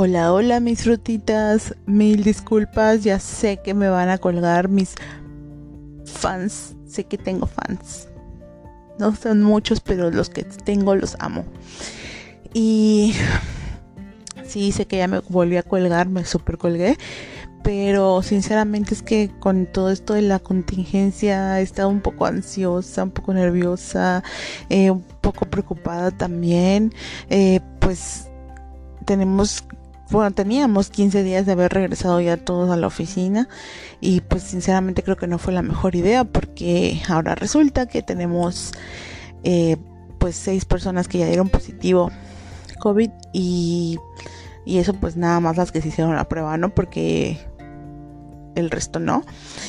Hola, hola mis frutitas, mil disculpas, ya sé que me van a colgar mis fans, sé que tengo fans. No son muchos, pero los que tengo los amo. Y sí, sé que ya me volví a colgar, me super colgué. Pero sinceramente es que con todo esto de la contingencia he estado un poco ansiosa, un poco nerviosa, eh, un poco preocupada también. Eh, pues tenemos bueno, teníamos 15 días de haber regresado ya todos a la oficina y pues sinceramente creo que no fue la mejor idea porque ahora resulta que tenemos eh, pues seis personas que ya dieron positivo COVID y, y eso pues nada más las que se hicieron la prueba, ¿no? Porque el resto no.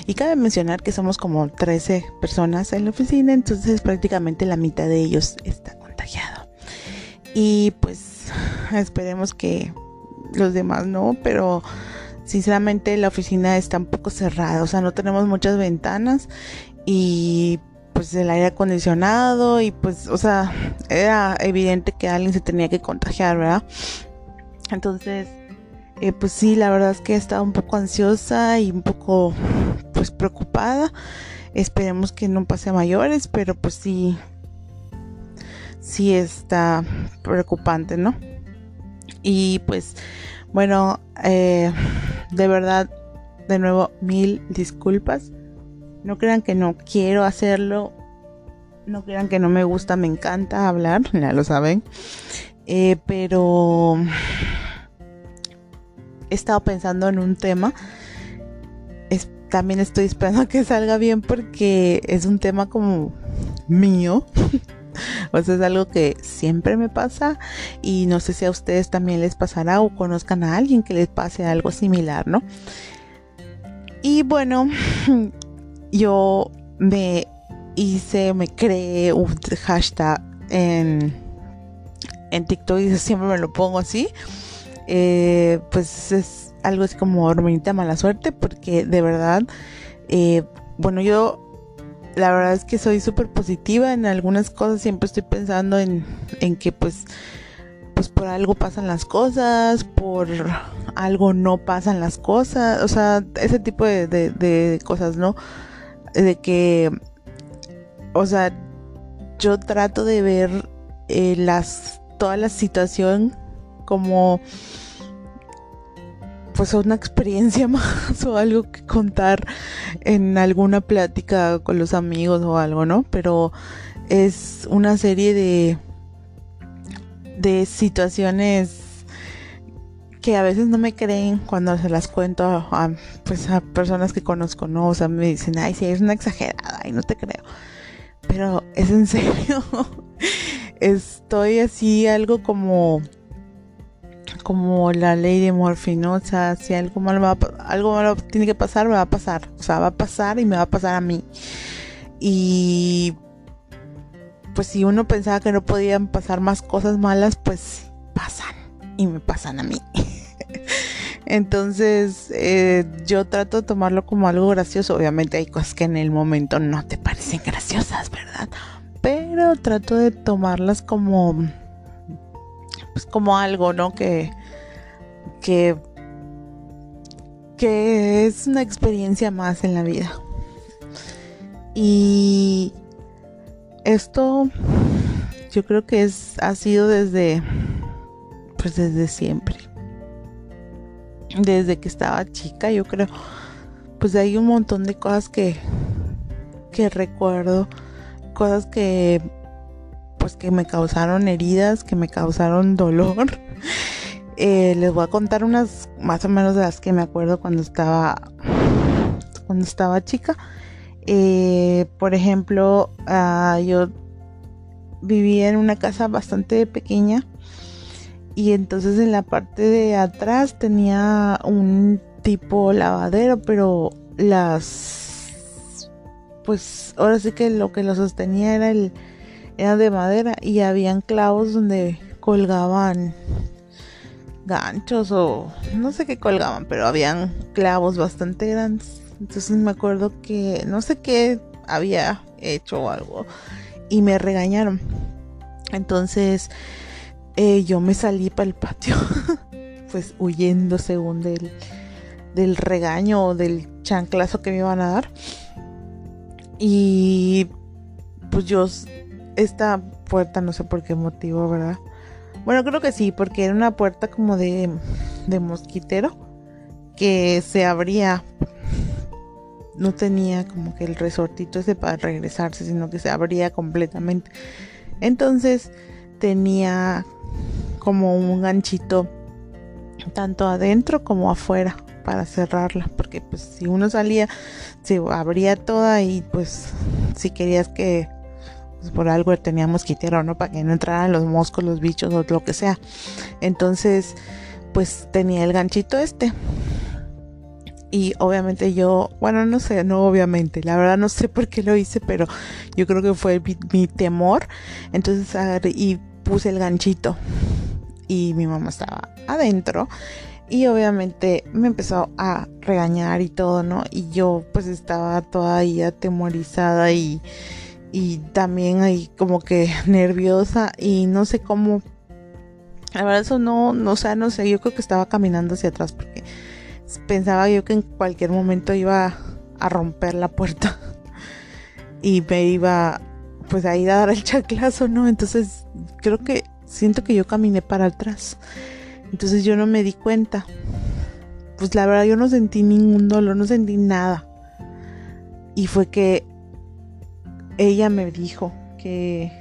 Y cabe mencionar que somos como 13 personas en la oficina, entonces prácticamente la mitad de ellos está contagiado. Y pues esperemos que los demás no, pero sinceramente la oficina está un poco cerrada, o sea, no tenemos muchas ventanas y pues el aire acondicionado y pues, o sea, era evidente que alguien se tenía que contagiar, ¿verdad? Entonces, eh, pues sí, la verdad es que he estado un poco ansiosa y un poco pues preocupada. Esperemos que no pase a mayores, pero pues sí, sí está preocupante, ¿no? Y pues bueno, eh, de verdad, de nuevo, mil disculpas. No crean que no quiero hacerlo. No crean que no me gusta, me encanta hablar, ya lo saben. Eh, pero he estado pensando en un tema. también estoy esperando que salga bien porque es un tema como mío. o es algo que siempre me pasa y no sé si a ustedes también les pasará o conozcan a alguien que les pase algo similar, ¿no? Y bueno, yo me hice, me creé un hashtag en, en TikTok y siempre me lo pongo así. Eh, pues es algo así como hormonita mala suerte porque de verdad, eh, bueno, yo la verdad es que soy súper positiva en algunas cosas, siempre estoy pensando en, en que pues, pues por algo pasan las cosas, por algo no pasan las cosas, o sea, ese tipo de, de, cosas, ¿no? De que, o sea, yo trato de ver eh, las, toda la situación como pues una experiencia más o algo que contar en alguna plática con los amigos o algo, ¿no? Pero es una serie de de situaciones que a veces no me creen cuando se las cuento a, pues a personas que conozco, ¿no? O sea, me dicen, ay, sí, es una exagerada y no te creo. Pero es en serio. Estoy así algo como como la ley de Murphy, ¿no? O sea, si algo malo, algo malo tiene que pasar, me va a pasar. O sea, va a pasar y me va a pasar a mí. Y pues si uno pensaba que no podían pasar más cosas malas, pues pasan y me pasan a mí. Entonces eh, yo trato de tomarlo como algo gracioso. Obviamente hay cosas que en el momento no te parecen graciosas, ¿verdad? Pero trato de tomarlas como pues como algo, ¿no? Que que, que es una experiencia más en la vida. Y esto yo creo que es, ha sido desde, pues desde siempre. Desde que estaba chica, yo creo. Pues hay un montón de cosas que, que recuerdo. Cosas que, pues que me causaron heridas, que me causaron dolor. Eh, les voy a contar unas más o menos de las que me acuerdo cuando estaba cuando estaba chica. Eh, por ejemplo, uh, yo vivía en una casa bastante pequeña y entonces en la parte de atrás tenía un tipo lavadero, pero las pues ahora sí que lo que lo sostenía era el era de madera y habían clavos donde colgaban ganchos o no sé qué colgaban, pero habían clavos bastante grandes. Entonces me acuerdo que no sé qué había hecho o algo y me regañaron. Entonces eh, yo me salí para el patio. pues huyendo según del, del regaño o del chanclazo que me iban a dar. Y pues yo, esta puerta no sé por qué motivo, ¿verdad? Bueno, creo que sí, porque era una puerta como de, de mosquitero que se abría. No tenía como que el resortito ese para regresarse, sino que se abría completamente. Entonces tenía como un ganchito tanto adentro como afuera para cerrarla porque pues si uno salía se abría toda y pues si querías que pues, por algo tenía mosquitero no para que no entraran los moscos los bichos o lo que sea. Entonces pues tenía el ganchito este. Y obviamente yo, bueno, no sé, no obviamente, la verdad no sé por qué lo hice, pero yo creo que fue mi, temor. Entonces y puse el ganchito. Y mi mamá estaba adentro. Y obviamente me empezó a regañar y todo, ¿no? Y yo pues estaba toda ahí atemorizada y, y también ahí como que nerviosa y no sé cómo. La verdad eso no, no, o sea, no sé, yo creo que estaba caminando hacia atrás porque pensaba yo que en cualquier momento iba a romper la puerta y me iba pues a ir a dar el chaclazo, ¿no? Entonces creo que siento que yo caminé para atrás. Entonces yo no me di cuenta. Pues la verdad yo no sentí ningún dolor, no sentí nada. Y fue que ella me dijo que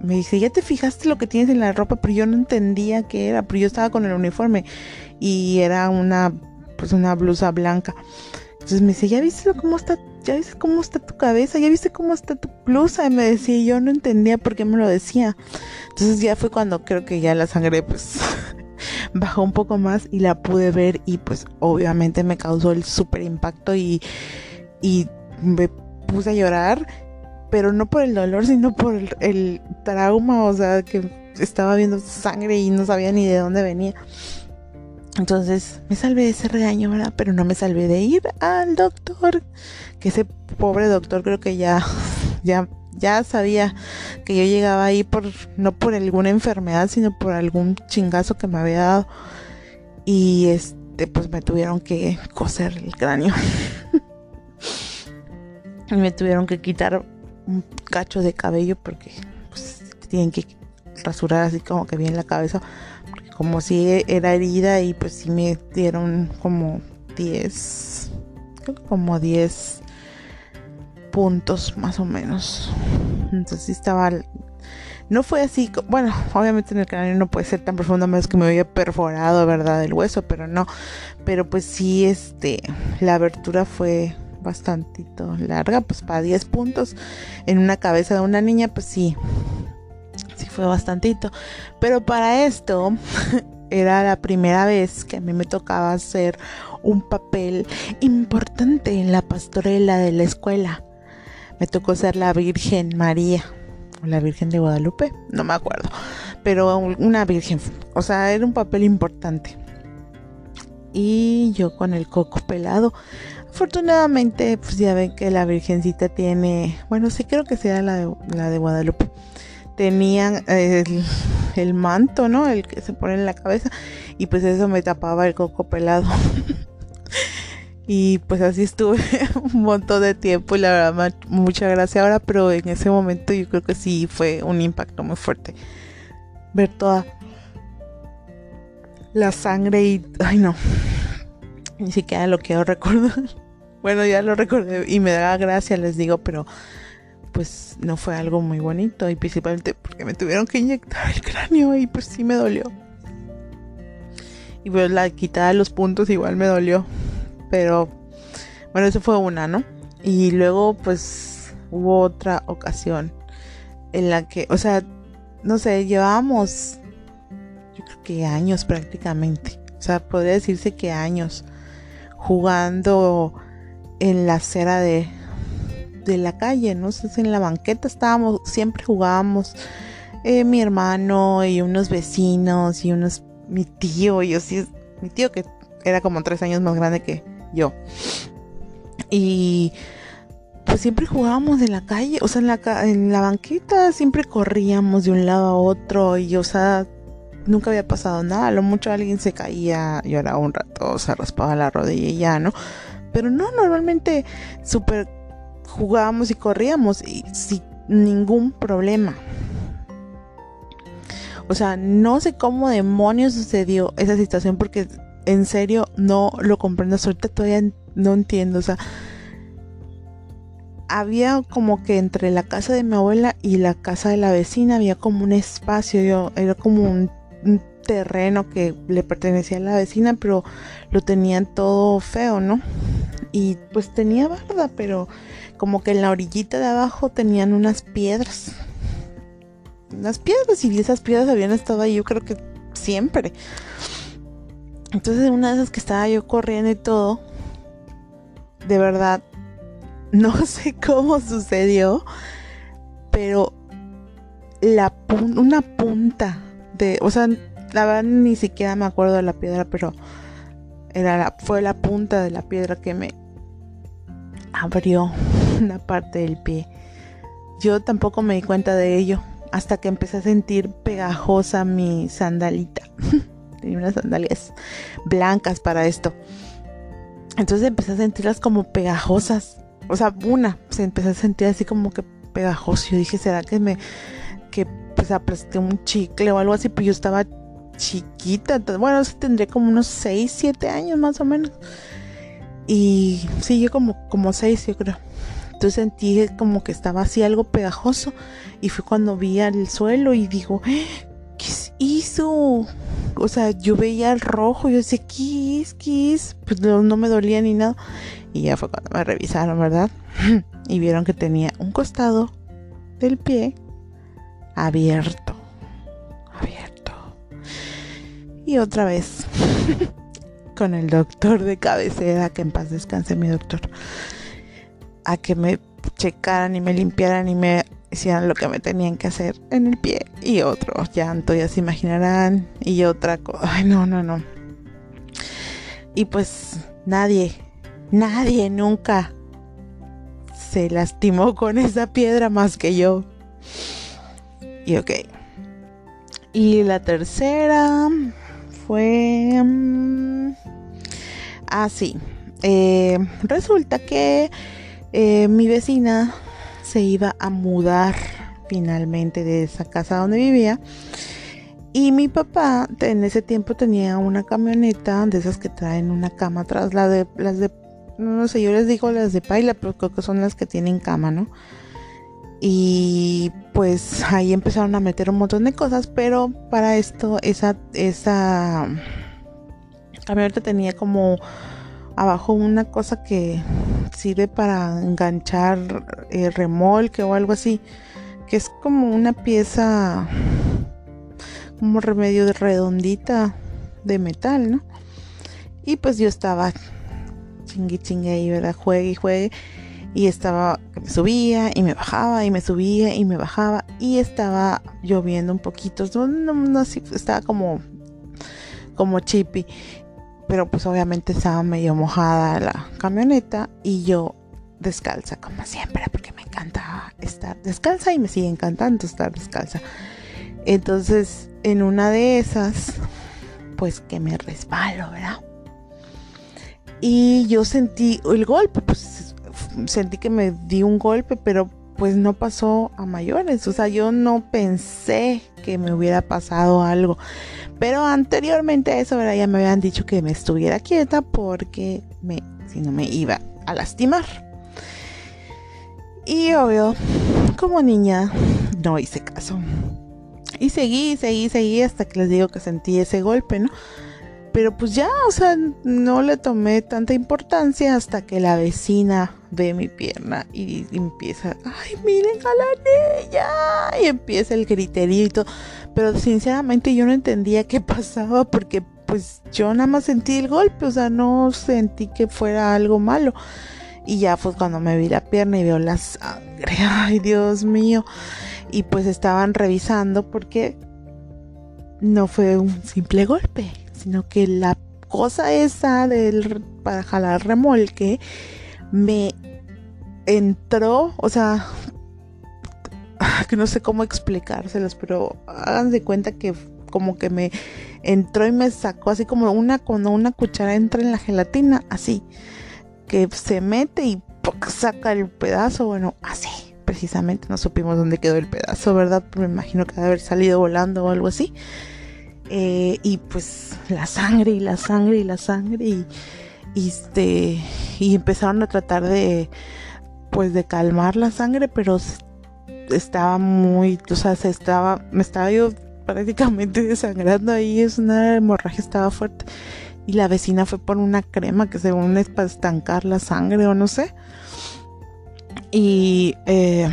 me dice, "Ya te fijaste lo que tienes en la ropa", pero yo no entendía qué era, pero yo estaba con el uniforme y era una pues una blusa blanca. Entonces me dice, ¿ya viste cómo está? ¿Ya viste cómo está tu cabeza? ¿Ya viste cómo está tu blusa? Y me decía, yo no entendía por qué me lo decía. Entonces ya fue cuando creo que ya la sangre pues bajó un poco más y la pude ver y pues obviamente me causó el súper impacto y, y me puse a llorar, pero no por el dolor, sino por el, trauma, o sea, que estaba viendo sangre y no sabía ni de dónde venía. Entonces me salvé de ese regaño, ¿verdad? Pero no me salvé de ir al doctor. Que ese pobre doctor creo que ya, ya, ya sabía que yo llegaba ahí por, no por alguna enfermedad, sino por algún chingazo que me había dado. Y este, pues me tuvieron que coser el cráneo. y me tuvieron que quitar un cacho de cabello porque pues tienen que rasurar así como que bien la cabeza como si era herida y pues sí me dieron como 10, como 10 puntos más o menos. Entonces sí estaba... No fue así, bueno, obviamente en el cráneo no puede ser tan profundo a menos que me hubiera perforado, ¿verdad? El hueso, pero no. Pero pues sí, este, la abertura fue bastantito larga, pues para 10 puntos en una cabeza de una niña, pues sí, sí fue bastantito. Pero para esto era la primera vez que a mí me tocaba hacer un papel importante en la pastorela de la escuela. Me tocó ser la Virgen María o la Virgen de Guadalupe, no me acuerdo, pero una virgen, o sea, era un papel importante. Y yo con el coco pelado. Afortunadamente, pues ya ven que la Virgencita tiene, bueno, sí creo que sea la de, la de Guadalupe tenían el, manto, ¿no? El que se pone en la cabeza y pues eso me tapaba el coco pelado. y pues así estuve un montón de tiempo y la verdad mucha gracia ahora, pero en ese momento yo creo que sí fue un impacto muy fuerte. Ver toda la sangre y... Ay no, ni siquiera lo quiero recordar. Bueno, ya lo recordé y me da gracia, les digo, pero pues no fue algo muy bonito y principalmente porque me tuvieron que inyectar el cráneo y pues sí me dolió. Y pues la quitada de los puntos igual me dolió. Pero bueno, eso fue una, ¿no? Y luego pues hubo otra ocasión en la que, o sea, no sé, llevábamos yo creo que años prácticamente. O sea, podría decirse que años jugando en la acera de, de la calle, ¿no? sé en la banqueta estábamos, siempre jugábamos eh, mi hermano y unos vecinos y unos, mi tío, y así, mi tío que era como tres años más grande que yo. Y pues siempre jugábamos en la calle, o sea, en la, en la banqueta siempre corríamos de un lado a otro y, o sea, nunca había pasado nada. A lo mucho alguien se caía, lloraba un rato, se raspaba la rodilla y ya, ¿no? Pero no, normalmente súper jugábamos y corríamos y sin ningún problema. O sea, no sé cómo demonios sucedió esa situación porque en serio no lo comprendo. Ahorita todavía no entiendo. O sea, había como que entre la casa de mi abuela y la casa de la vecina había como un espacio. Yo, era como un, terreno que le pertenecía a la vecina, pero lo tenían todo feo, ¿no? Y pues tenía barda, pero como que en la orillita de abajo tenían unas piedras las piedras y esas piedras habían estado ahí yo creo que siempre. Entonces una de esas que estaba yo corriendo y todo, de verdad, no sé cómo sucedió, pero la una punta de, o sea, la verdad ni siquiera me acuerdo de la piedra, pero era la, fue la punta de la piedra que me abrió una parte del pie. Yo tampoco me di cuenta de ello hasta que empecé a sentir pegajosa mi sandalita. Tenía unas sandalias blancas para esto. Entonces empecé a sentirlas como pegajosas. O sea, una, se empecé a sentir así como que pegajoso. Yo dije, ¿será que me, que pues aplasté un chicle o algo así? Pues yo estaba chiquita. bueno, tendría como unos 6, 7 años más o menos. Y sí, yo como, como 6, yo creo. Entonces sentí como que estaba así algo pegajoso y fue cuando vi al suelo y digo, ¿qué hizo? O sea, yo veía el rojo, yo decía, ¿qué es? ¿Qué es? Pues no, no me dolía ni nada. Y ya fue cuando me revisaron, ¿verdad? y vieron que tenía un costado del pie abierto. Abierto. Y otra vez con el doctor de cabecera, que en paz descanse mi doctor a que me checaran y me limpiaran y me hicieran lo que me tenían que hacer en el pie y otro llanto, ya se imaginarán, y otra cosa, ay no, no, no. Y pues nadie, nadie nunca se lastimó con esa piedra más que yo. Y ok. Y la tercera fue... Um, ah, sí. Eh, resulta que eh, mi vecina se iba a mudar finalmente de esa casa donde vivía. Y mi papá en ese tiempo tenía una camioneta de esas que traen una cama atrás, la de, las de, no sé, yo les digo las de paila, pero creo que son las que tienen cama, ¿no? Y pues ahí empezaron a meter un montón de cosas, pero para esto esa, esa camioneta tenía como abajo una cosa que sirve para enganchar eh, remolque o algo así, que es como una pieza como remedio redondita de metal, ¿no? Y pues yo estaba chingue chingue ahí, ¿verdad? Juegue y juegue. Y estaba, me subía y me bajaba y me subía y me bajaba. Y estaba lloviendo un poquito. No, no, no estaba como, como chippy pero pues obviamente estaba medio mojada la camioneta y yo descalza como siempre porque me encanta estar descalza y me sigue encantando estar descalza. Entonces en una de esas pues que me resbalo, ¿verdad? Y yo sentí el golpe, pues sentí que me di un golpe, pero pues no pasó a mayores. O sea, yo no pensé que me hubiera pasado algo. Pero anteriormente a eso, ¿verdad? ya me habían dicho que me estuviera quieta porque me, si no me iba a lastimar. Y obvio, como niña, no hice caso. Y seguí, seguí, seguí hasta que les digo que sentí ese golpe, ¿no? Pero pues ya, o sea, no le tomé tanta importancia hasta que la vecina ve mi pierna y, empieza, ay, miren a la niña. Y empieza el griterío y todo. Pero sinceramente yo no entendía qué pasaba porque pues yo nada más sentí el golpe, o sea, no sentí que fuera algo malo. Y ya fue cuando me vi la pierna y veo la sangre, ay Dios mío. Y pues estaban revisando porque no fue un simple golpe sino que la cosa esa del para jalar remolque me entró, o sea, que no sé cómo explicárselos, pero hagan de cuenta que como que me entró y me sacó así como una cuando una cuchara entra en la gelatina, así, que se mete y saca el pedazo, bueno, así, precisamente no supimos dónde quedó el pedazo, ¿verdad? me imagino que debe haber salido volando o algo así. Eh, y pues la sangre y la sangre y la sangre y, este y empezaron a tratar de pues de calmar la sangre pero estaba muy o sea se estaba me estaba yo prácticamente desangrando ahí es una hemorragia estaba fuerte. Y la vecina fue por una crema que según es para estancar la sangre o no sé. Y eh,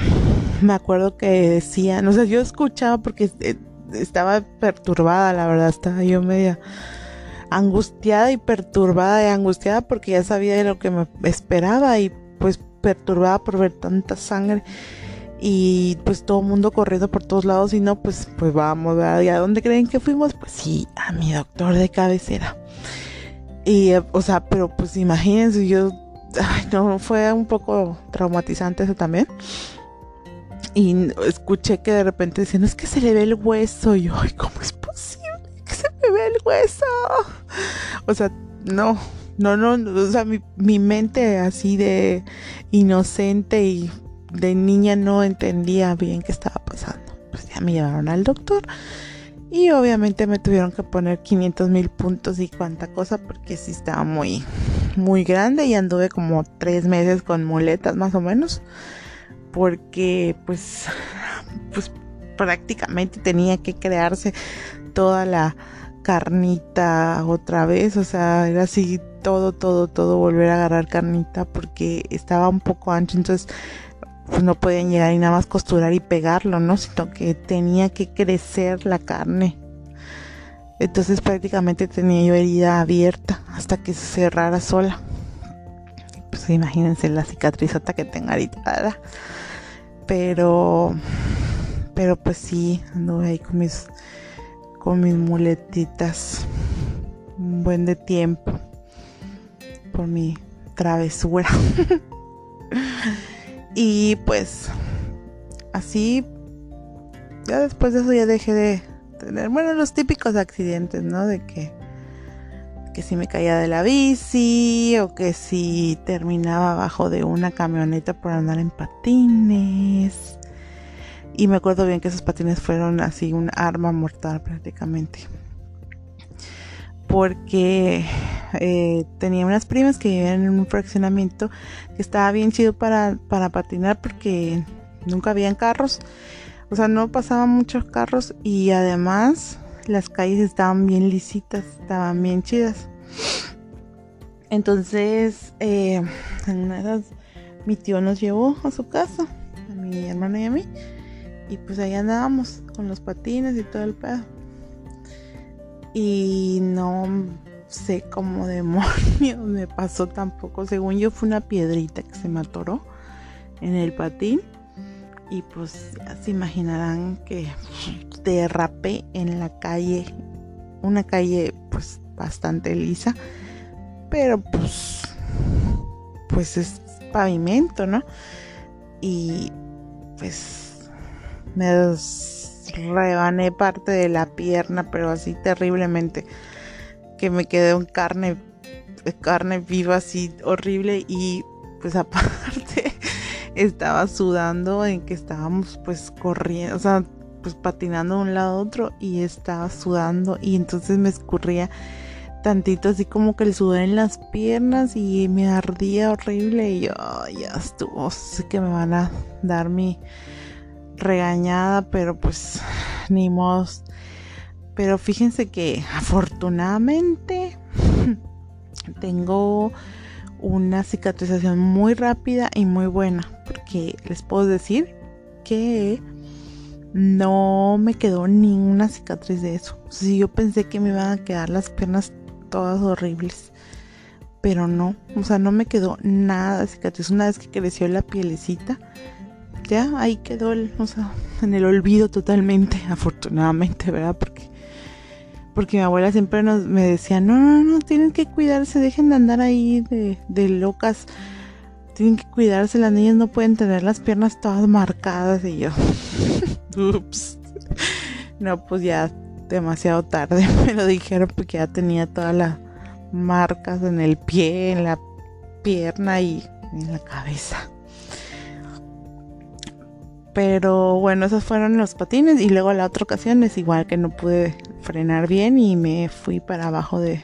me acuerdo que decían, o sea, yo escuchaba porque eh, estaba perturbada, la verdad, estaba yo media angustiada y perturbada y angustiada porque ya sabía de lo que me esperaba y pues perturbada por ver tanta sangre y pues todo el mundo corriendo por todos lados y no, pues, pues vamos. ¿Y a dónde creen que fuimos? Pues sí, a mi doctor de cabecera. Y, eh, o sea, pero pues imagínense, yo, no, fue un poco traumatizante eso también. Y escuché que de repente decían, es que se le ve el hueso. Y yo, ay, ¿cómo es posible que se me ve el hueso? O sea, no, no, no, o sea, mi, mi mente así de inocente y de niña no entendía bien qué estaba pasando. Pues ya me llevaron al doctor y obviamente me tuvieron que poner 500 mil puntos y cuánta cosa porque sí estaba muy, muy grande y anduve como tres meses con muletas más o menos porque pues, pues prácticamente tenía que crearse toda la carnita otra vez, o sea, era así todo, todo, todo volver a agarrar carnita porque estaba un poco ancho, entonces pues no podían llegar y nada más costurar y pegarlo, ¿no? Sino que tenía que crecer la carne. Entonces prácticamente tenía yo herida abierta hasta que se cerrara sola. Pues imagínense la cicatrizota que tengo ahorita. Pero, pero pues sí, anduve ahí con mis, con mis muletitas un buen de tiempo por mi travesura. y pues así, ya después de eso ya dejé de tener, bueno, los típicos accidentes, ¿no? De que que si me caía de la bici o que si terminaba abajo de una camioneta por andar en patines. Y me acuerdo bien que esos patines fueron así un arma mortal prácticamente. Porque eh, tenía unas primas que vivían en un fraccionamiento que estaba bien chido para, para patinar porque nunca habían carros. O sea, no pasaban muchos carros y además las calles estaban bien lisitas, estaban bien chidas. Entonces, eh, en esas, mi tío nos llevó a su casa, a mi hermana y a mí, y pues ahí andábamos con los patines y todo el pedo. Y no sé cómo demonios me pasó tampoco. Según yo, fue una piedrita que se me atoró en el patín y pues ya se imaginarán que derrapé en la calle, una calle pues bastante lisa, pero pues pues es pavimento, ¿no? Y pues me rebané parte de la pierna, pero así terriblemente que me quedé en carne carne viva así horrible y pues aparte estaba sudando en que estábamos pues corriendo, o sea, pues patinando de un lado a otro y estaba sudando y entonces me escurría tantito así como que el sudor en las piernas y me ardía horrible y yo ya estuvo, sé que me van a dar mi regañada, pero pues ni modo. Pero fíjense que afortunadamente tengo una cicatrización muy rápida y muy buena. Porque les puedo decir que no me quedó ninguna cicatriz de eso. Si yo pensé que me iban a quedar las piernas todas horribles. Pero no, o sea, no me quedó nada de cicatriz. Una vez que creció la pielecita, ya ahí quedó, o sea, en el olvido totalmente, afortunadamente, ¿verdad? Porque porque mi abuela siempre nos, me decía, no, no, no, tienen que cuidarse, dejen de andar ahí de, de locas, tienen que cuidarse, las niñas no pueden tener las piernas todas marcadas y yo, ups, no, pues ya demasiado tarde me lo dijeron porque ya tenía todas las marcas en el pie, en la pierna y en la cabeza. Pero bueno, esos fueron los patines y luego la otra ocasión es igual que no pude frenar bien y me fui para abajo de...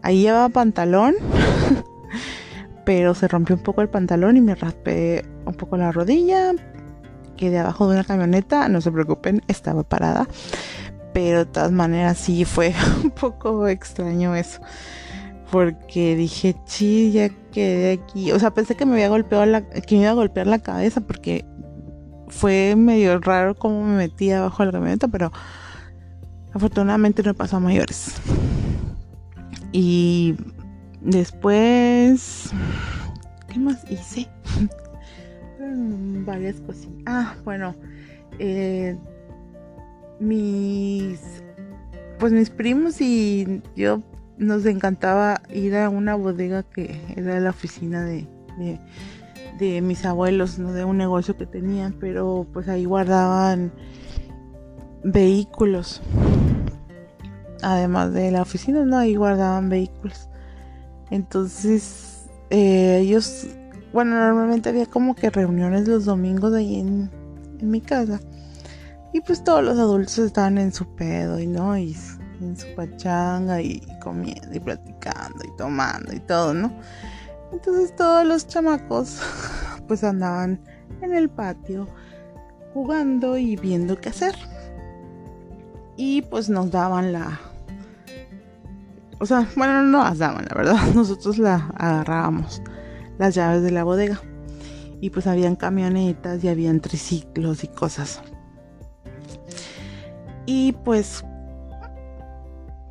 Ahí llevaba pantalón, pero se rompió un poco el pantalón y me raspé un poco la rodilla. Quedé abajo de una camioneta, no se preocupen, estaba parada. Pero de todas maneras sí fue un poco extraño eso. Porque dije, chi, ya quedé aquí. O sea, pensé que me había golpeado la, que me iba a golpear la cabeza porque fue medio raro cómo me metí abajo de la camioneta, pero afortunadamente no pasó a mayores. Y después, ¿qué más hice? varias cosas. Ah, bueno, eh, mis, pues mis primos y yo nos encantaba ir a una bodega que era la oficina de mis abuelos, ¿no? de un negocio que tenían, pero pues ahí guardaban vehículos. Además de la oficina, no, ahí guardaban vehículos. Entonces, eh, ellos, bueno, normalmente había como que reuniones los domingos ahí en, en mi casa. Y pues todos los adultos estaban en su pedo y no, y en su pachanga y comiendo y platicando y tomando y todo, ¿no? Entonces todos los chamacos pues andaban en el patio jugando y viendo qué hacer. Y pues nos daban la... O sea, bueno, no las daban, la verdad. Nosotros la agarrábamos, las llaves de la bodega. Y pues habían camionetas y habían triciclos y cosas. Y pues,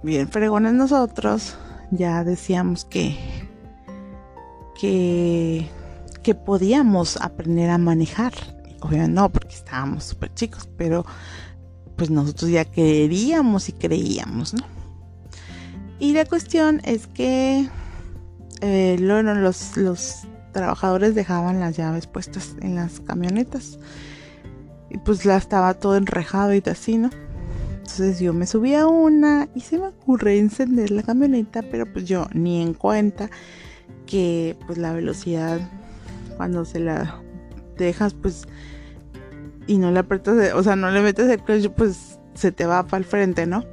bien fregones nosotros, ya decíamos que que, podíamos aprender a manejar. Obviamente no, porque estábamos súper chicos, pero pues nosotros ya queríamos y creíamos, ¿no? Y la cuestión es que eh, los, los trabajadores dejaban las llaves puestas en las camionetas. Y pues la estaba todo enrejado y así, ¿no? Entonces yo me subí a una y se me ocurre encender la camioneta, pero pues yo ni en cuenta que pues la velocidad cuando se la dejas pues y no le apretas, o sea, no le metes el clutch, pues se te va para el frente, ¿no?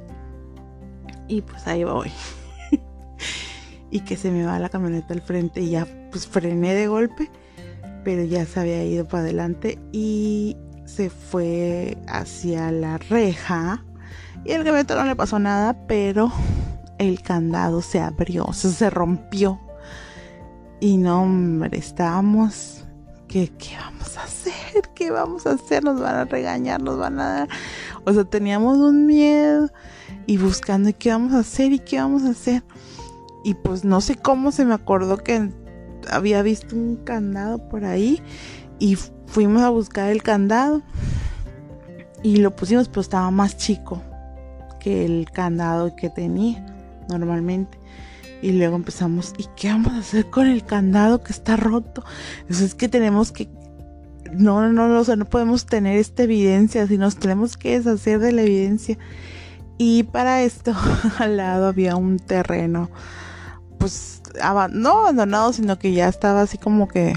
Y pues ahí voy. y que se me va la camioneta al frente y ya pues frené de golpe, pero ya se había ido para adelante y se fue hacia la reja. Y el camioneta no le pasó nada, pero el candado se abrió, o sea, se rompió y no, hombre, estábamos. ¿Qué, ¿Qué vamos a hacer? ¿Qué vamos a hacer? Nos van a regañar, nos van a dar. O sea, teníamos un miedo y buscando qué vamos a hacer y qué vamos a hacer. Y pues no sé cómo se me acordó que había visto un candado por ahí y fuimos a buscar el candado y lo pusimos, pero estaba más chico que el candado que tenía normalmente. Y luego empezamos, ¿y qué vamos a hacer con el candado que está roto? Eso es que tenemos que... No, no, no, o no podemos tener esta evidencia, sino nos tenemos que deshacer de la evidencia. Y para esto, al lado había un terreno, pues, no abandonado, sino que ya estaba así como que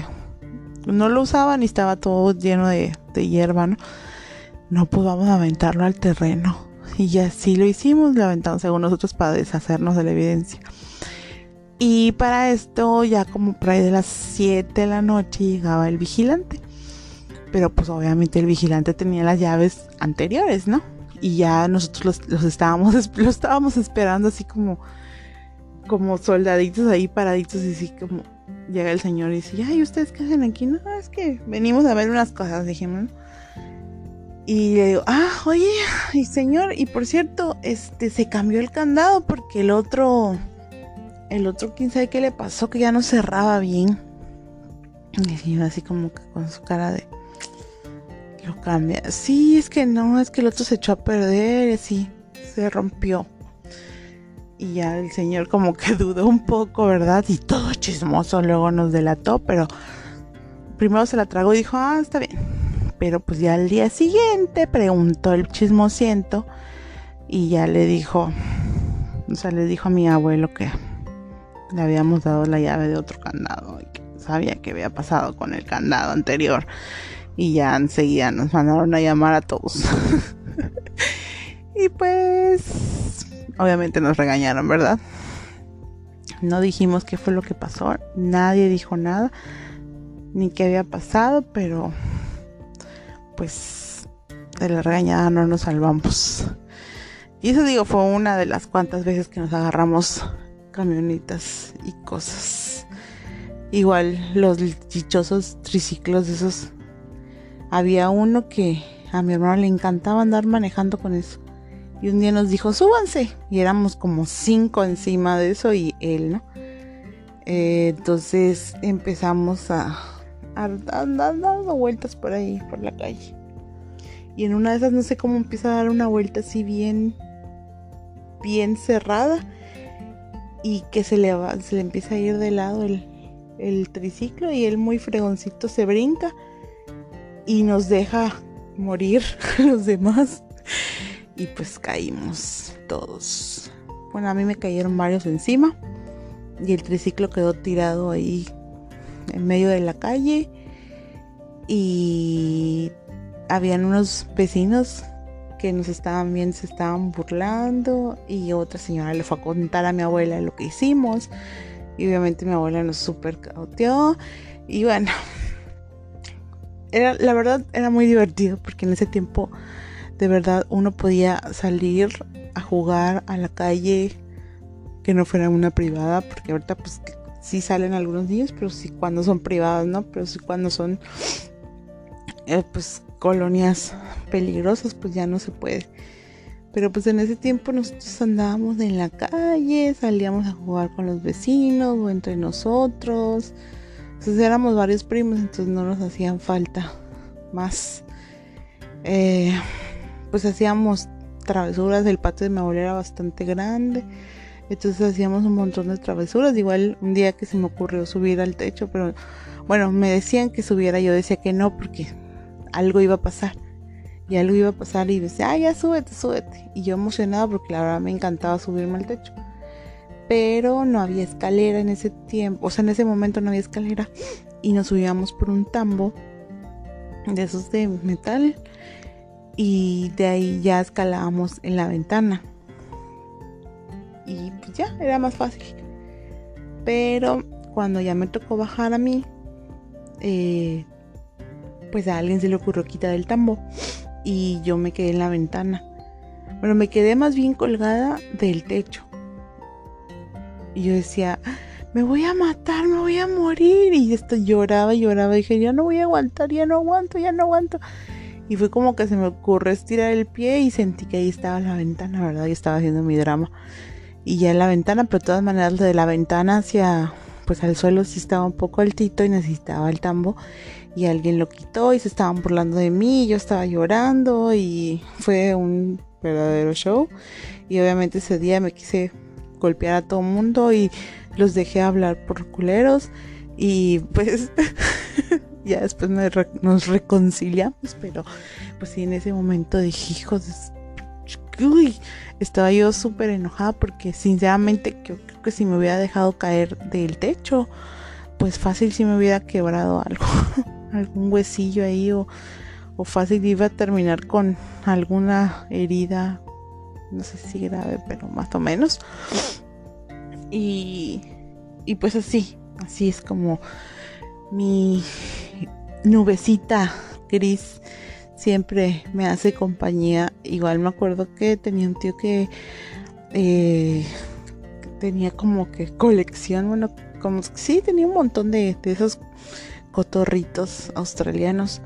no lo usaban y estaba todo lleno de, de hierba, ¿no? No, pues vamos a aventarlo al terreno. Y ya sí lo hicimos, lo aventamos según nosotros para deshacernos de la evidencia. Y para esto, ya como por ahí de las 7 de la noche llegaba el vigilante. Pero pues obviamente el vigilante tenía las llaves anteriores, ¿no? Y ya nosotros los, estábamos, los estábamos esperando así como, como soldaditos ahí paraditos y así como llega el señor y dice, ay, ¿ustedes qué hacen aquí? No, es que venimos a ver unas cosas, dijimos. Y le digo, ah, oye, y señor, y por cierto, este, se cambió el candado porque el otro el otro, quién sabe qué le pasó, que ya no cerraba bien. Y así como que con su cara de... Lo cambia. Sí, es que no, es que el otro se echó a perder y así se rompió. Y ya el señor como que dudó un poco, ¿verdad? Y todo chismoso luego nos delató, pero primero se la tragó y dijo, ah, está bien. Pero pues ya al día siguiente preguntó el chismosiento Y ya le dijo, o sea, le dijo a mi abuelo que le habíamos dado la llave de otro candado sabía que había pasado con el candado anterior. Y ya enseguida nos mandaron a llamar a todos. y pues, obviamente nos regañaron, ¿verdad? No dijimos qué fue lo que pasó, nadie dijo nada, ni qué había pasado, pero pues de la regañada no nos salvamos. Y eso digo, fue una de las cuantas veces que nos agarramos camionetas y cosas. Igual los dichosos triciclos esos. Había uno que a mi hermano le encantaba andar manejando con eso. Y un día nos dijo, súbanse. Y éramos como cinco encima de eso y él, ¿no? Eh, entonces empezamos a, andar dando vueltas por ahí, por la calle. Y en una de esas no sé cómo empieza a dar una vuelta así bien, bien cerrada. Y que se le, se le empieza a ir de lado el, el triciclo y él muy fregoncito se brinca y nos deja morir los demás y pues caímos todos. Bueno, a mí me cayeron varios encima y el triciclo quedó tirado ahí en medio de la calle y habían unos vecinos que nos estaban viendo, se estaban burlando y otra señora le fue a contar a mi abuela lo que hicimos y obviamente mi abuela nos super cauteó y bueno, era, la verdad era muy divertido porque en ese tiempo de verdad uno podía salir a jugar a la calle que no fuera una privada, porque ahorita pues sí salen algunos niños, pero sí cuando son privadas, ¿no? Pero sí cuando son eh, pues colonias peligrosas, pues ya no se puede. Pero pues en ese tiempo nosotros andábamos en la calle, salíamos a jugar con los vecinos o entre nosotros. Entonces éramos varios primos, entonces no nos hacían falta más. Eh, pues hacíamos travesuras, el patio de mi abuela era bastante grande, entonces hacíamos un montón de travesuras, igual un día que se me ocurrió subir al techo, pero bueno, me decían que subiera, yo decía que no porque algo iba a pasar. Y algo iba a pasar y decía, ah, ya súbete, súbete. Y yo emocionada porque la verdad me encantaba subirme al techo. Pero no había escalera en ese tiempo, o sea, en ese momento no había escalera. Y nos subíamos por un tambo de esos de metal y de ahí ya escalábamos en la ventana. Y pues ya, era más fácil. Pero cuando ya me tocó bajar a mí, eh, pues a alguien se le ocurrió quitar el tambo y yo me quedé en la ventana. Bueno, me quedé más bien colgada del techo. Y yo decía, me voy a matar, me voy a morir. Y esto lloraba lloraba. Y dije, ya no voy a aguantar, ya no aguanto, ya no aguanto. Y fue como que se me ocurrió estirar el pie y sentí que ahí estaba la ventana, ¿verdad? Y estaba haciendo mi drama. Y ya en la ventana, pero de todas maneras de la ventana hacia, pues al suelo sí estaba un poco altito y necesitaba el tambo. Y alguien lo quitó y se estaban burlando de mí. Y yo estaba llorando y fue un verdadero show. Y obviamente ese día me quise golpear a todo mundo y los dejé hablar por culeros. Y pues ya después nos reconciliamos, pero pues sí, en ese momento dije, hijos, uy, estaba yo súper enojada porque sinceramente creo, que si me hubiera dejado caer del techo, pues fácil si me hubiera quebrado algo, algún huesillo ahí o, o fácil iba a terminar con alguna herida, no sé si grave, pero más o menos. Y, y pues así, así es como mi nubecita gris siempre me hace compañía. Igual me acuerdo que tenía un tío que eh, tenía como que colección, bueno, como sí, tenía un montón de, de esos cotorritos australianos.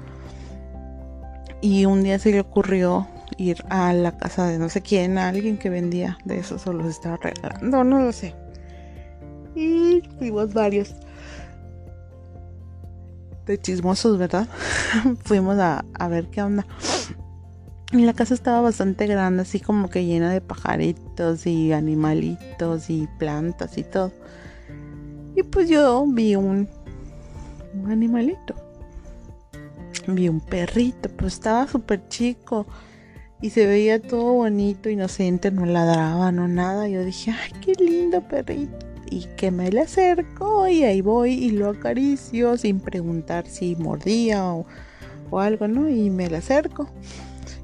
Y un día se le ocurrió ir a la casa de no sé quién, a alguien que vendía de esos o los estaba regalando, no lo sé. Y fuimos varios de chismosos, ¿verdad? Fuimos a, ver qué onda. Y la casa estaba bastante grande, así como que llena de pajaritos y animalitos y plantas y todo. Y pues yo vi un, un animalito. Vi un perrito, pues estaba súper chico. y se veía todo bonito, inocente, no ladraba, no nada. Yo dije, ay, qué lindo perrito. Y que me le acerco y ahí voy y lo acaricio sin preguntar si mordía o, o algo, ¿no? Y me le acerco.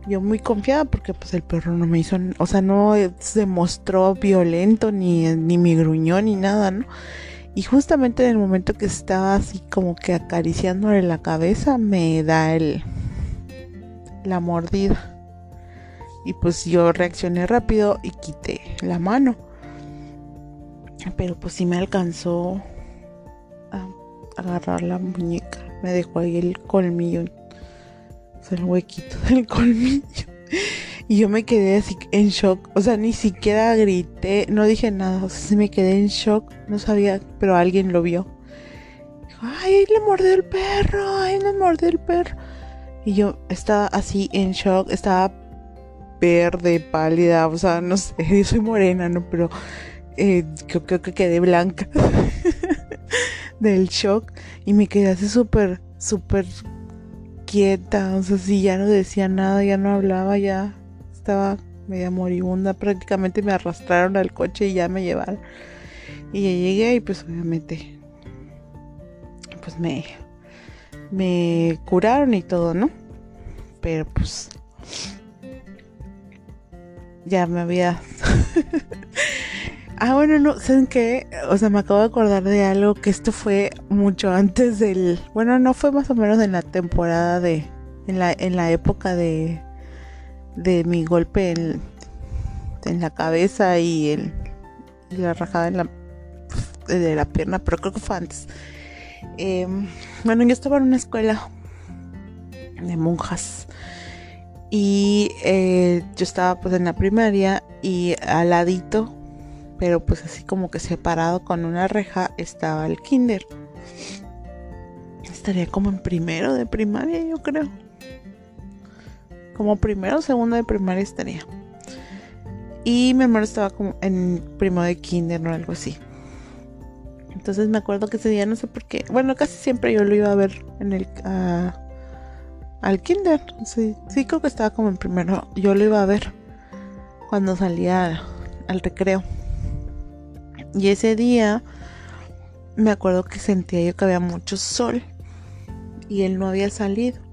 Yo muy confiada porque pues el perro no me hizo, o sea, no se mostró violento ni, ni mi gruñón ni nada, ¿no? Y justamente en el momento que estaba así como que acariciándole la cabeza, me da el la mordida. Y pues yo reaccioné rápido y quité la mano. Pero pues sí me alcanzó a agarrar la muñeca. Me dejó ahí el colmillo. O sea, el huequito del colmillo. Y yo me quedé así en shock. O sea, ni siquiera grité. No dije nada. O sea, me quedé en shock. No sabía, pero alguien lo vio. Dijo, ay, le mordió el perro. Ay, le mordió el perro. Y yo estaba así en shock. Estaba verde, pálida, o sea, no sé, yo soy morena, ¿no? Pero eh, creo, que quedé blanca del shock y me quedé así súper, súper quieta, o sea, si ya no decía nada, ya no hablaba, ya estaba media moribunda, prácticamente me arrastraron al coche y ya me llevaron. Y ya llegué y pues obviamente, pues me, me curaron y todo, ¿no? Pero pues ya me había... ah, bueno, no, ¿saben qué? O sea, me acabo de acordar de algo que esto fue mucho antes del... Bueno, no fue más o menos en la temporada de... En la, en la época de... De mi golpe en, en la cabeza y, el, la rajada en la, de la pierna, pero creo que fue antes. Em, bueno, yo estaba en una escuela de monjas y eh, yo estaba pues en la primaria y al ladito, pero pues así como que separado con una reja, estaba el kinder. Estaría como en primero de primaria, yo creo. Como primero o segundo de primaria estaría. Y mi hermano estaba como en primo de kinder o algo así. Entonces me acuerdo que ese día no sé por qué. Bueno, casi siempre yo lo iba a ver en el al kinder. Sí, sí creo que estaba como en primero. Yo lo iba a ver cuando salía al recreo. Y ese día me acuerdo que sentía yo que había mucho sol y él no había salido.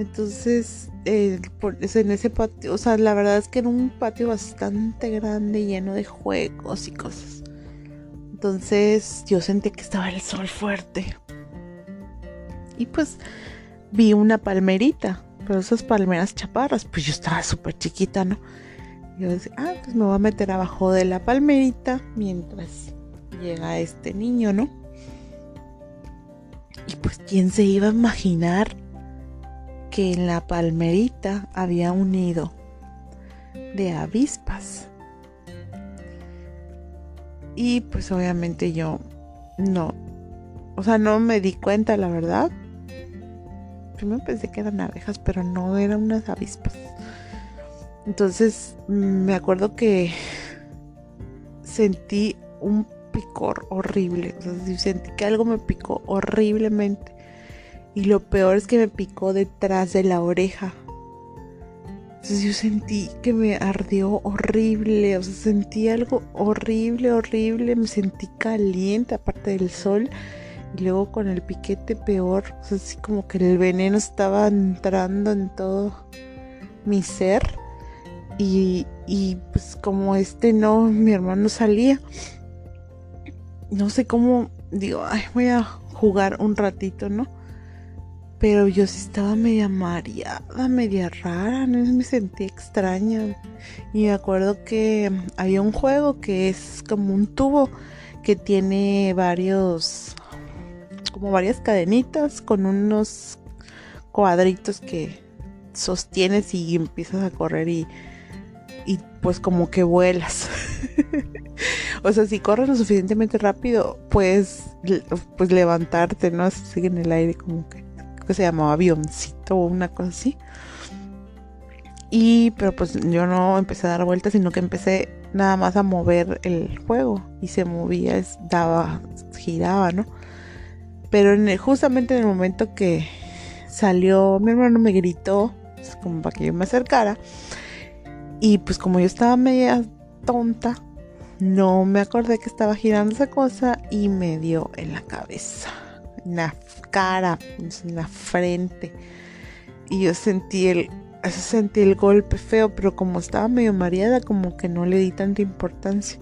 Entonces, en ese patio, o sea, la verdad es que era un patio bastante grande, lleno de juegos y cosas. Entonces, yo sentí que estaba el sol fuerte. Y pues vi una palmerita, pero esas palmeras chaparras, pues yo estaba súper chiquita, ¿no? Yo decía, ah, pues me voy a meter abajo de la palmerita mientras llega este niño, ¿no? Y pues, ¿quién se iba a imaginar que en la palmerita había un nido de avispas? Y pues obviamente yo no, o sea, no me di cuenta, la verdad, primero pensé que eran abejas, pero no eran unas avispas. Entonces me acuerdo que sentí un picor horrible. O sea, sentí que algo me picó horriblemente. Y lo peor es que me picó detrás de la oreja. Entonces yo sentí que me ardió horrible. O sea, sentí algo horrible, horrible. Me sentí caliente, aparte del sol. Y luego con el piquete peor, o sea, así como que el veneno estaba entrando en todo mi ser. Y, y pues como este no, mi hermano salía. No sé cómo, digo, ay, voy a jugar un ratito, ¿no? Pero yo sí estaba media mareada, media rara, ¿no? me sentí extraña. Y me acuerdo que había un juego que es como un tubo que tiene varios como varias cadenitas con unos cuadritos que sostienes y empiezas a correr y, y pues como que vuelas. o sea, si corres lo suficientemente rápido, puedes pues levantarte, ¿no? Sigue en el aire como que, que se llamaba avioncito o una cosa así. Y pero pues yo no empecé a dar vueltas, sino que empecé nada más a mover el juego y se movía, daba, giraba, ¿no? Pero en justamente en el momento que salió, mi hermano me gritó como para que yo me acercara. Y pues como yo estaba media tonta, no me acordé que estaba girando esa cosa y me dio en la cabeza, la cara, en la frente. Y yo sentí el, sentí el golpe feo, pero como estaba medio mareada, como que no le di tanta importancia.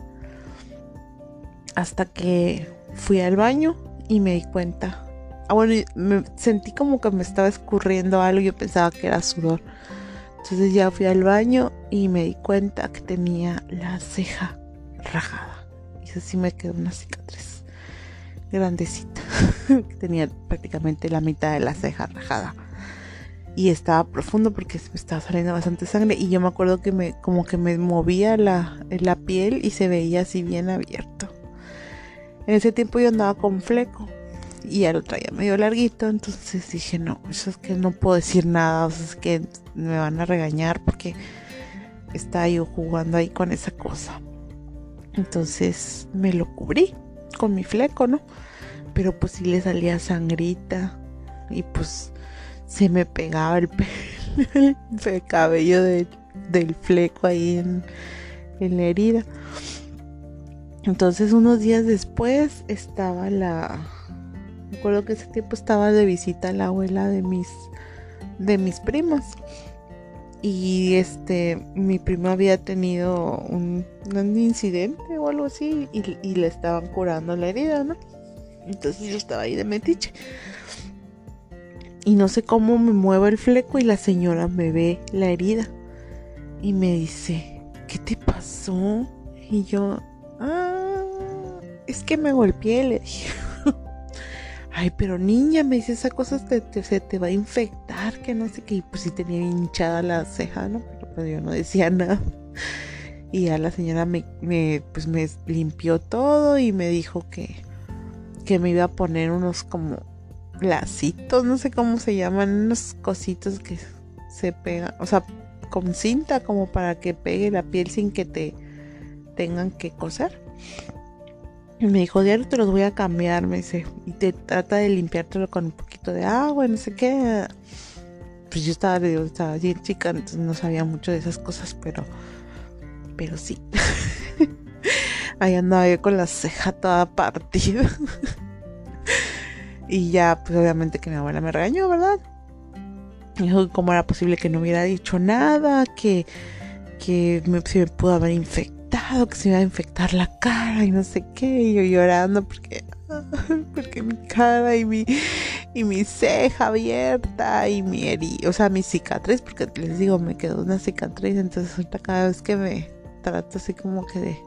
Hasta que fui al baño y me di cuenta. Ah, bueno, me sentí como que me estaba escurriendo algo. Yo pensaba que era sudor. Entonces ya fui al baño y me di cuenta que tenía la ceja rajada. Y así me quedó una cicatriz grandecita. tenía prácticamente la mitad de la ceja rajada. Y estaba profundo porque me estaba saliendo bastante sangre. Y yo me acuerdo que me como que me movía la, la piel y se veía así bien abierto. En ese tiempo yo andaba con fleco y ya lo traía medio larguito, entonces dije, no, eso es que no puedo decir nada, o sea, es que me van a regañar porque estaba yo jugando ahí con esa cosa. Entonces me lo cubrí con mi fleco, ¿no? Pero pues sí le salía sangrita y pues se me pegaba el, el cabello del fleco ahí en, en la herida. Entonces unos días después estaba la... Me acuerdo que ese tiempo estaba de visita la abuela de mis, de mis primas. Y este, mi prima había tenido un, incidente o algo así y, le estaban curando la herida, ¿no? Entonces yo estaba ahí de metiche. Y no sé cómo me muevo el fleco y la señora me ve la herida. Y me dice, ¿qué te pasó? Y yo, ah, es que me golpeé, le dije. Ay, pero niña, me dice esa cosa se te va a infectar, que no sé qué. Y pues sí tenía hinchada la ceja, ¿no? Pero pues yo no decía nada. Y ya la señora me, me, pues me limpió todo y me dijo que, que me iba a poner unos como lacitos, no sé cómo se llaman, unos cositos que se pegan, o sea, con cinta como para que pegue la piel sin que te tengan que coser. Me dijo, diario te los voy a cambiar, me dice, y te trata de limpiártelo con un poquito de agua, no sé qué. Pues yo estaba, digo, estaba bien chica, entonces no sabía mucho de esas cosas, pero, pero sí. Ahí andaba yo con la ceja toda partida. y ya, pues obviamente que mi abuela me regañó, ¿verdad? Dijo cómo era posible que no hubiera dicho nada, que, que me, se me pudo haber infectado que se iba a infectar la cara y no sé qué, y yo llorando porque, porque mi cara y mi, y mi ceja abierta y mi herida, o sea, mi cicatriz, porque les digo, me quedó una cicatriz, entonces cada vez que me trato así como que de,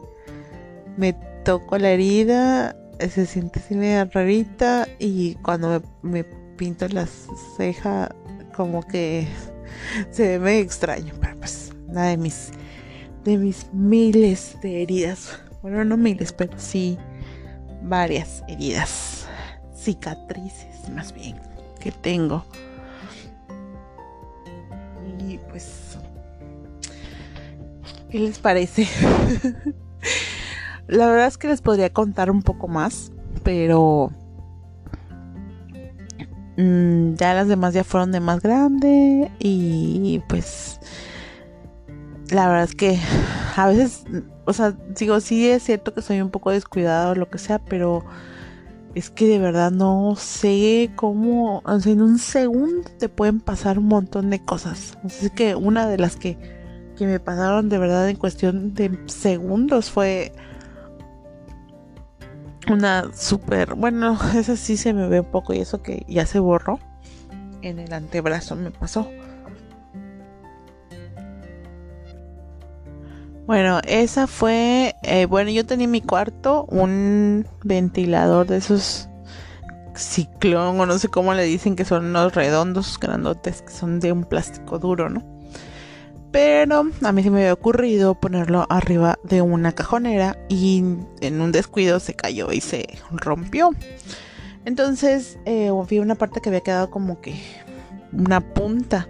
me toco la herida, se siente así media rarita y cuando me, me pinto la ceja como que se ve medio extraño, pero pues nada de mis de mis miles de heridas. Bueno, no miles, pero sí varias heridas. Cicatrices, más bien, que tengo. Y pues, ¿qué les parece? La verdad es que les podría contar un poco más, pero mm, ya las demás ya fueron de más grande y pues la verdad es que a veces, o sea, digo, sí es cierto que soy un poco descuidado o lo que sea, pero es que de verdad no sé cómo, o sea, en un segundo te pueden pasar un montón de cosas. Así que una de las que, que me pasaron de verdad en cuestión de segundos fue una súper, bueno, esa sí se me ve un poco y eso que ya se borró en el antebrazo me pasó. Bueno, esa fue, eh, bueno, yo tenía en mi cuarto un ventilador de esos ciclón o no sé cómo le dicen que son unos redondos grandotes que son de un plástico duro, ¿no? Pero a mí se me había ocurrido ponerlo arriba de una cajonera y en un descuido se cayó y se rompió. Entonces eh, vi una parte que había quedado como que una punta.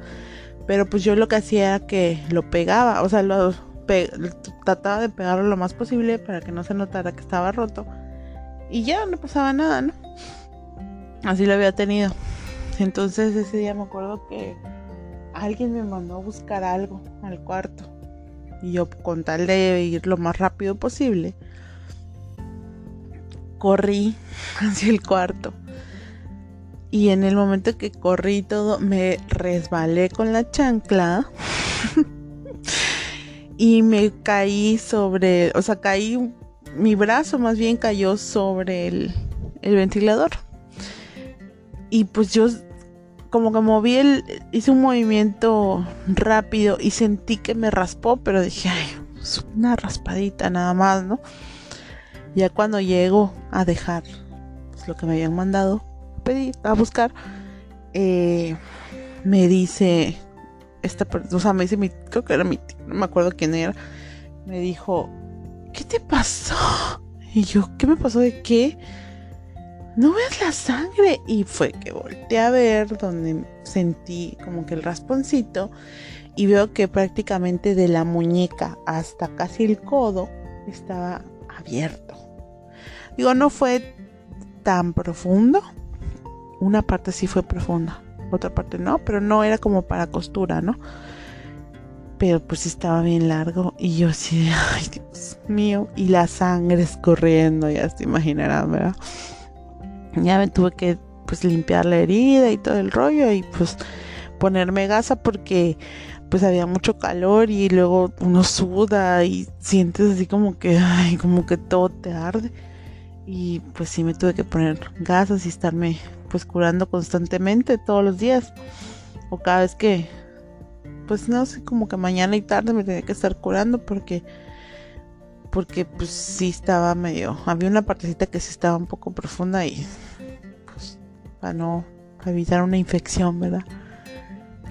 Pero pues yo lo que hacía era que lo pegaba, o sea, lo trataba de pegarlo lo más posible para que no se notara que estaba roto. Y ya no pasaba nada. Así lo había tenido. Entonces ese día me acuerdo que alguien me mandó a buscar algo al cuarto. Y yo con tal de ir lo más rápido posible, corrí hacia el cuarto. Y en el momento que corrí todo, me resbalé con la chancla. y me caí sobre, o sea, caí, mi brazo más bien cayó sobre el, el ventilador. Y pues yo como que moví el, hice un movimiento rápido y sentí que me raspó, pero dije, ay, una raspadita nada más, ¿no? Ya cuando llego a dejar pues, lo que me habían mandado pedir, a buscar, eh, me dice, esta o sea, me dice mi, creo que era mi no me acuerdo quién era, me dijo, ¿qué te pasó? Y yo, ¿qué me pasó de qué? no ves la sangre. Y fue que volteé a ver donde sentí como que el rasponcito y veo que prácticamente de la muñeca hasta casi el codo estaba abierto. Digo, no fue tan profundo. Una parte sí fue profunda, otra parte no, pero no era como para costura, ¿no? Pero pues estaba bien largo y yo así, ay Dios mío, y la sangre escurriendo, ya se imaginarán, ¿verdad? ya me tuve que pues limpiar la herida y todo el rollo y pues ponerme gasa porque pues había mucho calor y luego uno suda y sientes así como que ay, como que todo te arde y pues sí me tuve que poner gasas y estarme pues curando constantemente todos los días o cada vez que pues no sé como que mañana y tarde me tenía que estar curando porque porque pues sí estaba medio, había una partecita que sí estaba un poco profunda y pues para no evitar una infección, ¿verdad?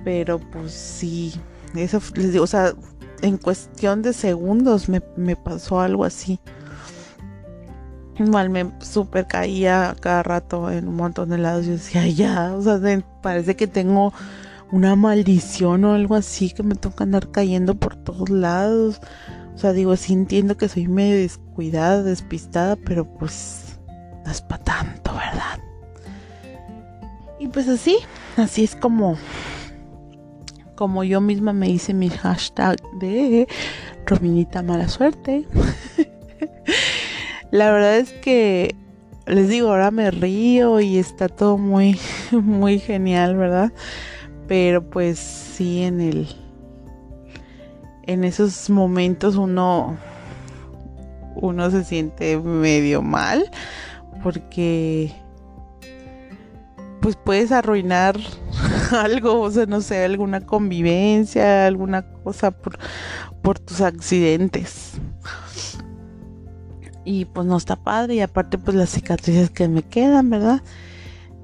Pero pues sí, eso les digo, o sea, en cuestión de segundos me, me pasó algo así. Igual me super caía cada rato en un montón de lados. Yo decía, ya, o sea, parece que tengo una maldición o algo así que me toca andar cayendo por todos lados. O sea, digo, sí entiendo que soy medio descuidada, despistada, pero pues no es para tanto, ¿verdad? Y pues así, así es como como yo misma me hice mi hashtag de Rominita mala suerte. La verdad es que les digo, ahora me río y está todo muy muy genial, ¿verdad? Pero pues sí en el en esos momentos uno uno se siente medio mal porque pues puedes arruinar algo, o sea, no sé, alguna convivencia, alguna cosa por, por tus accidentes. Y pues no está padre y aparte pues las cicatrices que me quedan, ¿verdad?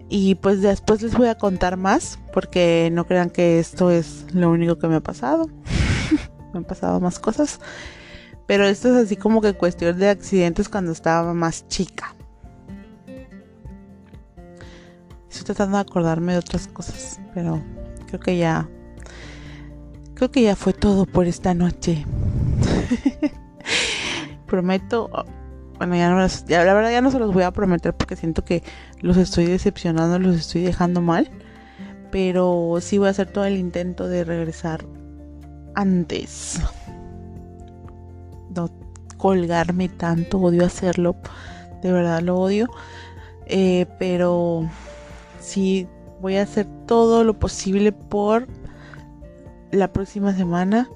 Y pues después les voy a contar más porque no crean que esto es lo único que me ha pasado me han pasado más cosas. Pero esto es así como que cuestión de accidentes cuando estaba más chica. Estoy tratando de acordarme de otras cosas, pero creo que ya creo que ya fue todo por esta noche. Prometo, bueno, ya, no ya la verdad ya no se los voy a prometer porque siento que los estoy decepcionando, los estoy dejando mal, pero sí voy a hacer todo el intento de regresar antes. No colgarme tanto, odio hacerlo, de verdad lo odio. Eh, pero sí voy a hacer todo lo posible por la próxima semana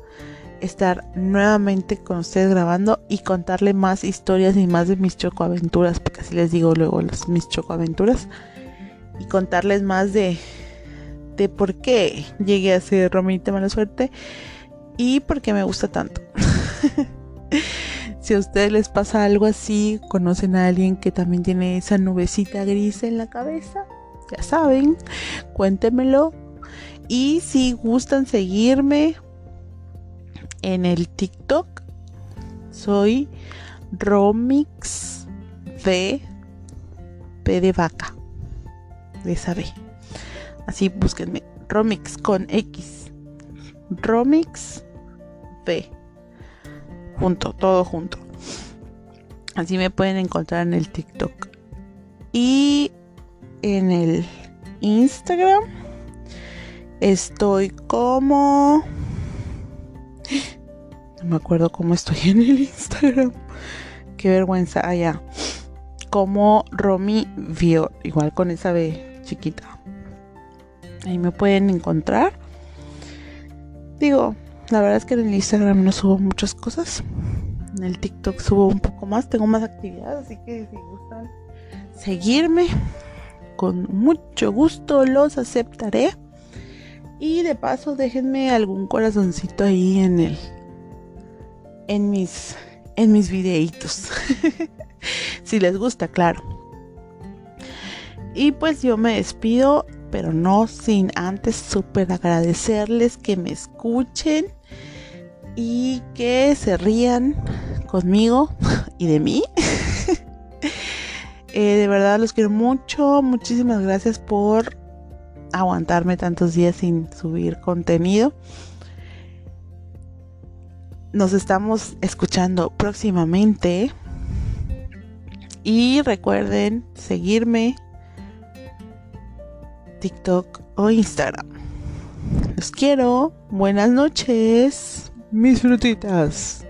estar nuevamente con ustedes grabando y contarle más historias y más de mis chocoaventuras, porque así les digo luego las, mis chocoaventuras y contarles más de de por qué llegué a ser Romita Mala Suerte y porque me gusta tanto. si a ustedes les pasa algo así, conocen a alguien que también tiene esa nubecita gris en la cabeza, ya saben, cuéntemelo. Y si gustan seguirme en el TikTok, soy Romix V P de vaca. De esa B. Así búsquenme. Romix con X. Romix Junto, todo junto. Así me pueden encontrar en el TikTok. Y en el Instagram, Estoy como... No me acuerdo cómo estoy en el Instagram. Qué vergüenza. Ah, como Romy Vio. Igual con esa B chiquita. Ahí me pueden encontrar. Digo, la verdad es que en el Instagram no subo muchas cosas. En el TikTok subo un poco más. Tengo más actividades. Así que si gustan seguirme, con mucho gusto los aceptaré. Y de paso déjenme algún corazoncito ahí en el en mis en mis videitos. si les gusta, claro. Y pues yo me despido, pero no sin antes súper agradecerles que me escuchen y que se rían conmigo y de mí. Eh, de verdad los quiero mucho. Muchísimas gracias por aguantarme tantos días sin subir contenido. Nos estamos escuchando próximamente. Y recuerden seguirme TikTok o Instagram. Los quiero. Buenas noches, mis frutitas.